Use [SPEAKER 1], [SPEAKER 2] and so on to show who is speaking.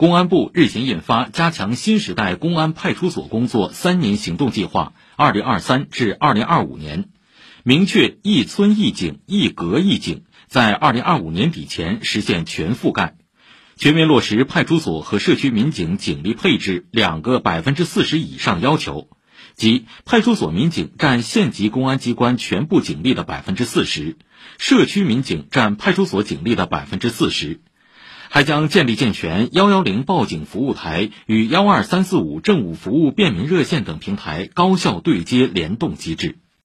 [SPEAKER 1] 公安部日前印发《加强新时代公安派出所工作三年行动计划（二零二三至二零二五年）》，明确一村一警、一格一警，在二零二五年底前实现全覆盖，全面落实派出所和社区民警警力配置两个百分之四十以上要求，即派出所民警占县级公安机关全部警力的百分之四十，社区民警占派出所警力的百分之四十。还将建立健全幺幺零报警服务台与幺二三四五政务服务便民热线等平台高效对接联动机制。